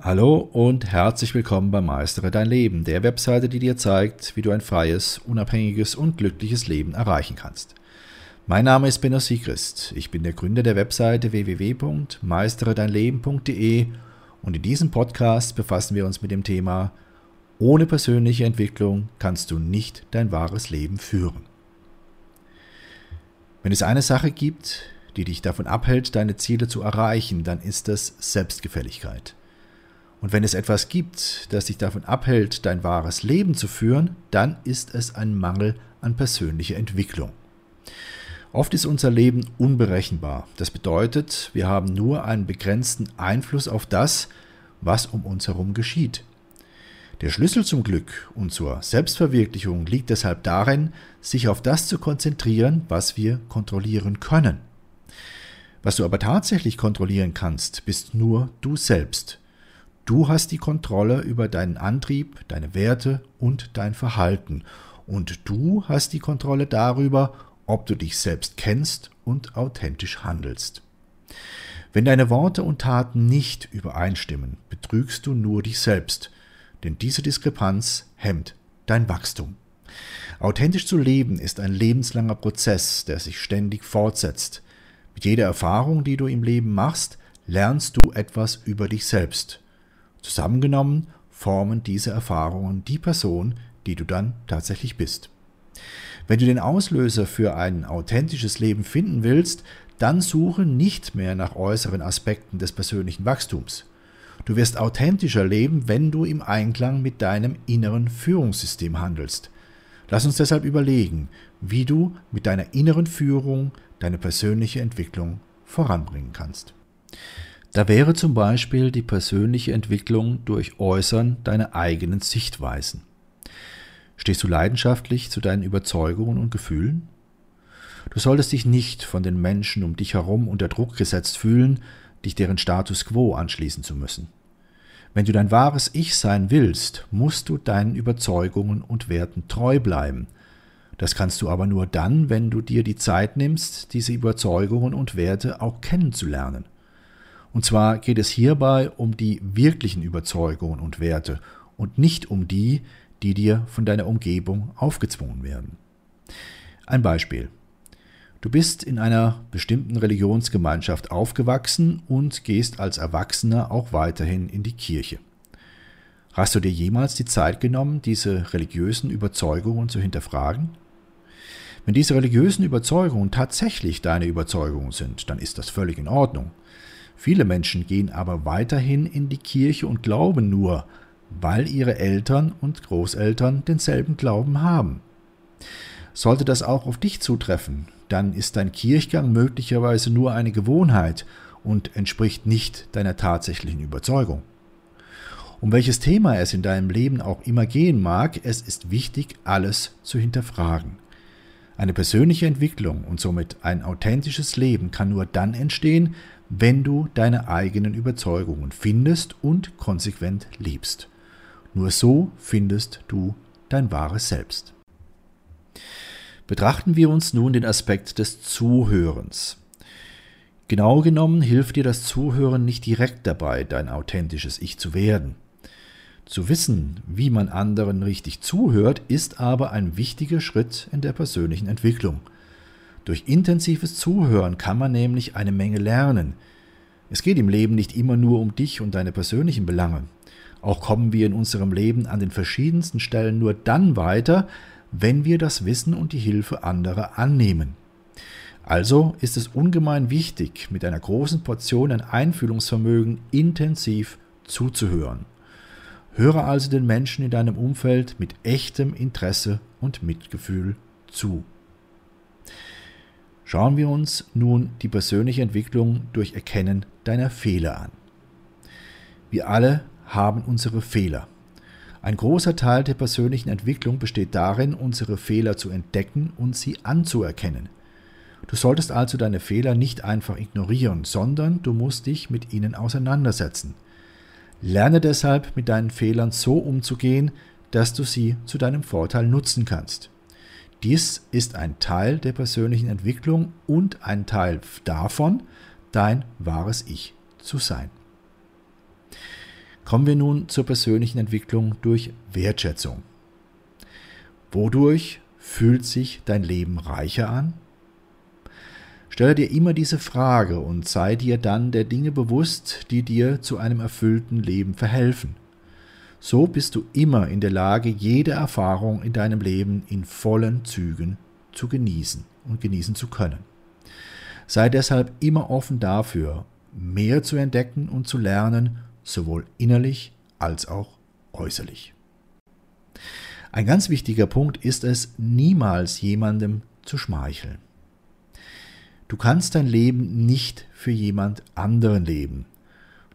Hallo und herzlich willkommen bei Meistere dein Leben, der Webseite, die dir zeigt, wie du ein freies, unabhängiges und glückliches Leben erreichen kannst. Mein Name ist Benno Siegrist. Ich bin der Gründer der Webseite www.meisteredeinleben.de und in diesem Podcast befassen wir uns mit dem Thema Ohne persönliche Entwicklung kannst du nicht dein wahres Leben führen. Wenn es eine Sache gibt, die dich davon abhält, deine Ziele zu erreichen, dann ist das Selbstgefälligkeit. Und wenn es etwas gibt, das dich davon abhält, dein wahres Leben zu führen, dann ist es ein Mangel an persönlicher Entwicklung. Oft ist unser Leben unberechenbar. Das bedeutet, wir haben nur einen begrenzten Einfluss auf das, was um uns herum geschieht. Der Schlüssel zum Glück und zur Selbstverwirklichung liegt deshalb darin, sich auf das zu konzentrieren, was wir kontrollieren können. Was du aber tatsächlich kontrollieren kannst, bist nur du selbst. Du hast die Kontrolle über deinen Antrieb, deine Werte und dein Verhalten. Und du hast die Kontrolle darüber, ob du dich selbst kennst und authentisch handelst. Wenn deine Worte und Taten nicht übereinstimmen, betrügst du nur dich selbst, denn diese Diskrepanz hemmt dein Wachstum. Authentisch zu leben ist ein lebenslanger Prozess, der sich ständig fortsetzt. Mit jeder Erfahrung, die du im Leben machst, lernst du etwas über dich selbst. Zusammengenommen formen diese Erfahrungen die Person, die du dann tatsächlich bist. Wenn du den Auslöser für ein authentisches Leben finden willst, dann suche nicht mehr nach äußeren Aspekten des persönlichen Wachstums. Du wirst authentischer leben, wenn du im Einklang mit deinem inneren Führungssystem handelst. Lass uns deshalb überlegen, wie du mit deiner inneren Führung deine persönliche Entwicklung voranbringen kannst. Da wäre zum Beispiel die persönliche Entwicklung durch Äußern deiner eigenen Sichtweisen. Stehst du leidenschaftlich zu deinen Überzeugungen und Gefühlen? Du solltest dich nicht von den Menschen um dich herum unter Druck gesetzt fühlen, dich deren Status quo anschließen zu müssen. Wenn du dein wahres Ich sein willst, musst du deinen Überzeugungen und Werten treu bleiben. Das kannst du aber nur dann, wenn du dir die Zeit nimmst, diese Überzeugungen und Werte auch kennenzulernen. Und zwar geht es hierbei um die wirklichen Überzeugungen und Werte und nicht um die, die dir von deiner Umgebung aufgezwungen werden. Ein Beispiel. Du bist in einer bestimmten Religionsgemeinschaft aufgewachsen und gehst als Erwachsener auch weiterhin in die Kirche. Hast du dir jemals die Zeit genommen, diese religiösen Überzeugungen zu hinterfragen? Wenn diese religiösen Überzeugungen tatsächlich deine Überzeugungen sind, dann ist das völlig in Ordnung. Viele Menschen gehen aber weiterhin in die Kirche und glauben nur, weil ihre Eltern und Großeltern denselben Glauben haben. Sollte das auch auf dich zutreffen, dann ist dein Kirchgang möglicherweise nur eine Gewohnheit und entspricht nicht deiner tatsächlichen Überzeugung. Um welches Thema es in deinem Leben auch immer gehen mag, es ist wichtig, alles zu hinterfragen. Eine persönliche Entwicklung und somit ein authentisches Leben kann nur dann entstehen, wenn du deine eigenen Überzeugungen findest und konsequent liebst. Nur so findest du dein wahres Selbst. Betrachten wir uns nun den Aspekt des Zuhörens. Genau genommen hilft dir das Zuhören nicht direkt dabei, dein authentisches Ich zu werden. Zu wissen, wie man anderen richtig zuhört, ist aber ein wichtiger Schritt in der persönlichen Entwicklung – durch intensives Zuhören kann man nämlich eine Menge lernen. Es geht im Leben nicht immer nur um dich und deine persönlichen Belange. Auch kommen wir in unserem Leben an den verschiedensten Stellen nur dann weiter, wenn wir das Wissen und die Hilfe anderer annehmen. Also ist es ungemein wichtig, mit einer großen Portion an Einfühlungsvermögen intensiv zuzuhören. Höre also den Menschen in deinem Umfeld mit echtem Interesse und Mitgefühl zu. Schauen wir uns nun die persönliche Entwicklung durch Erkennen deiner Fehler an. Wir alle haben unsere Fehler. Ein großer Teil der persönlichen Entwicklung besteht darin, unsere Fehler zu entdecken und sie anzuerkennen. Du solltest also deine Fehler nicht einfach ignorieren, sondern du musst dich mit ihnen auseinandersetzen. Lerne deshalb mit deinen Fehlern so umzugehen, dass du sie zu deinem Vorteil nutzen kannst. Dies ist ein Teil der persönlichen Entwicklung und ein Teil davon, dein wahres Ich zu sein. Kommen wir nun zur persönlichen Entwicklung durch Wertschätzung. Wodurch fühlt sich dein Leben reicher an? Stelle dir immer diese Frage und sei dir dann der Dinge bewusst, die dir zu einem erfüllten Leben verhelfen. So bist du immer in der Lage, jede Erfahrung in deinem Leben in vollen Zügen zu genießen und genießen zu können. Sei deshalb immer offen dafür, mehr zu entdecken und zu lernen, sowohl innerlich als auch äußerlich. Ein ganz wichtiger Punkt ist es, niemals jemandem zu schmeicheln. Du kannst dein Leben nicht für jemand anderen leben.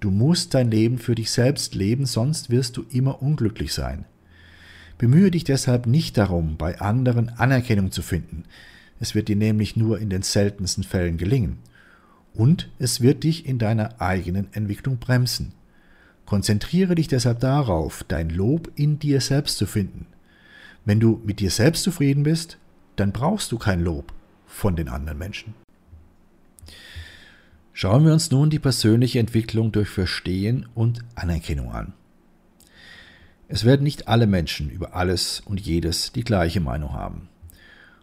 Du musst dein Leben für dich selbst leben, sonst wirst du immer unglücklich sein. Bemühe dich deshalb nicht darum, bei anderen Anerkennung zu finden. Es wird dir nämlich nur in den seltensten Fällen gelingen. Und es wird dich in deiner eigenen Entwicklung bremsen. Konzentriere dich deshalb darauf, dein Lob in dir selbst zu finden. Wenn du mit dir selbst zufrieden bist, dann brauchst du kein Lob von den anderen Menschen. Schauen wir uns nun die persönliche Entwicklung durch Verstehen und Anerkennung an. Es werden nicht alle Menschen über alles und jedes die gleiche Meinung haben.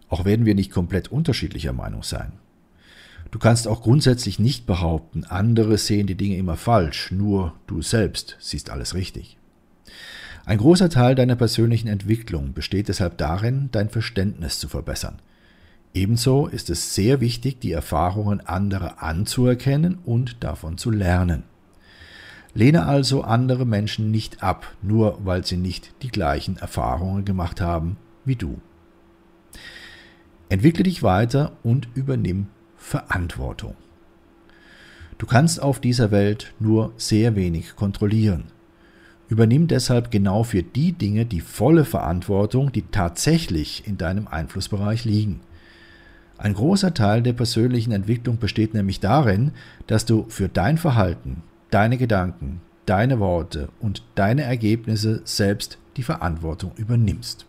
Auch werden wir nicht komplett unterschiedlicher Meinung sein. Du kannst auch grundsätzlich nicht behaupten, andere sehen die Dinge immer falsch, nur du selbst siehst alles richtig. Ein großer Teil deiner persönlichen Entwicklung besteht deshalb darin, dein Verständnis zu verbessern – Ebenso ist es sehr wichtig, die Erfahrungen anderer anzuerkennen und davon zu lernen. Lehne also andere Menschen nicht ab, nur weil sie nicht die gleichen Erfahrungen gemacht haben wie du. Entwickle dich weiter und übernimm Verantwortung. Du kannst auf dieser Welt nur sehr wenig kontrollieren. Übernimm deshalb genau für die Dinge die volle Verantwortung, die tatsächlich in deinem Einflussbereich liegen. Ein großer Teil der persönlichen Entwicklung besteht nämlich darin, dass du für dein Verhalten, deine Gedanken, deine Worte und deine Ergebnisse selbst die Verantwortung übernimmst.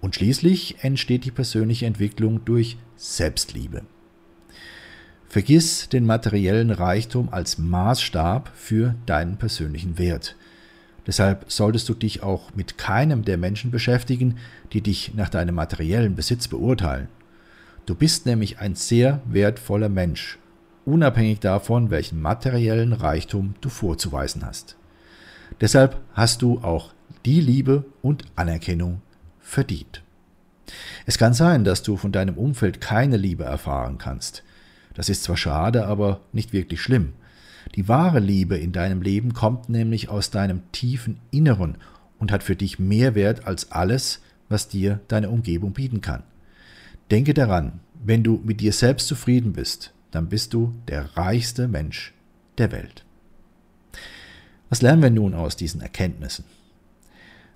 Und schließlich entsteht die persönliche Entwicklung durch Selbstliebe. Vergiss den materiellen Reichtum als Maßstab für deinen persönlichen Wert. Deshalb solltest du dich auch mit keinem der Menschen beschäftigen, die dich nach deinem materiellen Besitz beurteilen. Du bist nämlich ein sehr wertvoller Mensch, unabhängig davon, welchen materiellen Reichtum du vorzuweisen hast. Deshalb hast du auch die Liebe und Anerkennung verdient. Es kann sein, dass du von deinem Umfeld keine Liebe erfahren kannst. Das ist zwar schade, aber nicht wirklich schlimm. Die wahre Liebe in deinem Leben kommt nämlich aus deinem tiefen Inneren und hat für dich mehr Wert als alles, was dir deine Umgebung bieten kann. Denke daran, wenn du mit dir selbst zufrieden bist, dann bist du der reichste Mensch der Welt. Was lernen wir nun aus diesen Erkenntnissen?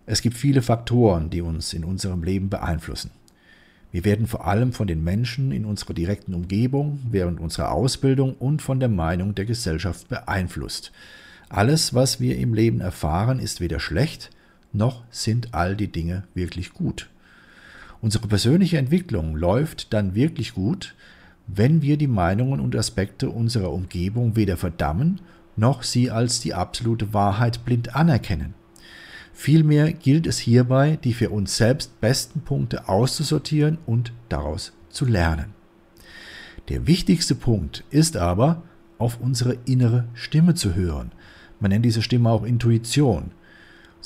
Es gibt viele Faktoren, die uns in unserem Leben beeinflussen. Wir werden vor allem von den Menschen in unserer direkten Umgebung, während unserer Ausbildung und von der Meinung der Gesellschaft beeinflusst. Alles, was wir im Leben erfahren, ist weder schlecht, noch sind all die Dinge wirklich gut. Unsere persönliche Entwicklung läuft dann wirklich gut, wenn wir die Meinungen und Aspekte unserer Umgebung weder verdammen, noch sie als die absolute Wahrheit blind anerkennen. Vielmehr gilt es hierbei, die für uns selbst besten Punkte auszusortieren und daraus zu lernen. Der wichtigste Punkt ist aber, auf unsere innere Stimme zu hören. Man nennt diese Stimme auch Intuition.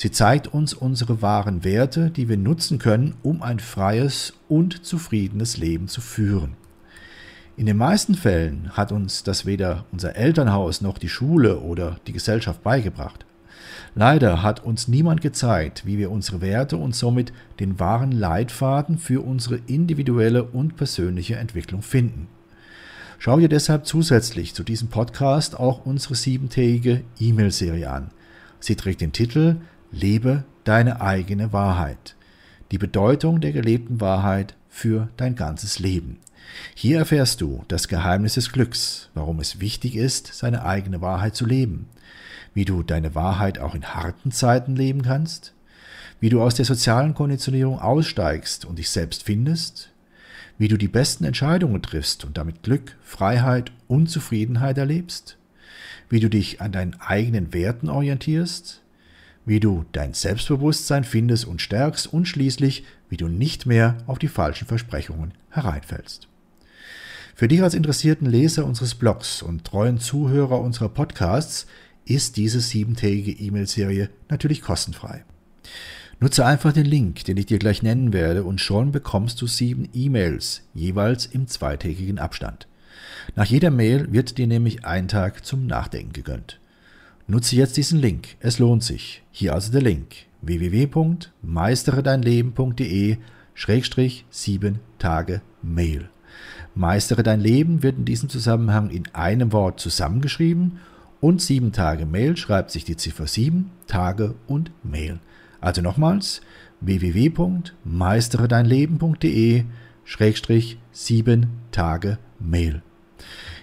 Sie zeigt uns unsere wahren Werte, die wir nutzen können, um ein freies und zufriedenes Leben zu führen. In den meisten Fällen hat uns das weder unser Elternhaus noch die Schule oder die Gesellschaft beigebracht. Leider hat uns niemand gezeigt, wie wir unsere Werte und somit den wahren Leitfaden für unsere individuelle und persönliche Entwicklung finden. Schau dir deshalb zusätzlich zu diesem Podcast auch unsere siebentägige E-Mail-Serie an. Sie trägt den Titel Lebe deine eigene Wahrheit. Die Bedeutung der gelebten Wahrheit für dein ganzes Leben. Hier erfährst du das Geheimnis des Glücks, warum es wichtig ist, seine eigene Wahrheit zu leben, wie du deine Wahrheit auch in harten Zeiten leben kannst, wie du aus der sozialen Konditionierung aussteigst und dich selbst findest, wie du die besten Entscheidungen triffst und damit Glück, Freiheit und Zufriedenheit erlebst, wie du dich an deinen eigenen Werten orientierst, wie du dein Selbstbewusstsein findest und stärkst und schließlich, wie du nicht mehr auf die falschen Versprechungen hereinfällst. Für dich als interessierten Leser unseres Blogs und treuen Zuhörer unserer Podcasts ist diese siebentägige E-Mail-Serie natürlich kostenfrei. Nutze einfach den Link, den ich dir gleich nennen werde, und schon bekommst du sieben E-Mails, jeweils im zweitägigen Abstand. Nach jeder Mail wird dir nämlich ein Tag zum Nachdenken gegönnt. Nutze jetzt diesen Link, es lohnt sich. Hier also der Link www.meisteredeinleben.de Schrägstrich 7 Tage Mail. Meistere dein Leben wird in diesem Zusammenhang in einem Wort zusammengeschrieben und 7 Tage Mail schreibt sich die Ziffer 7, Tage und Mail. Also nochmals www.meisteredeinleben.de Schrägstrich 7 Tage Mail.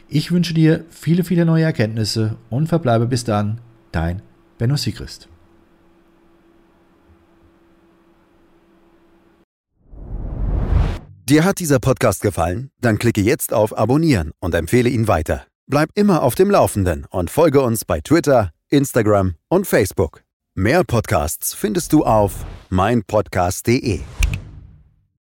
Ich wünsche dir viele, viele neue Erkenntnisse und verbleibe bis dann dein Benno Sigrist. Dir hat dieser Podcast gefallen? Dann klicke jetzt auf Abonnieren und empfehle ihn weiter. Bleib immer auf dem Laufenden und folge uns bei Twitter, Instagram und Facebook. Mehr Podcasts findest du auf meinpodcast.de.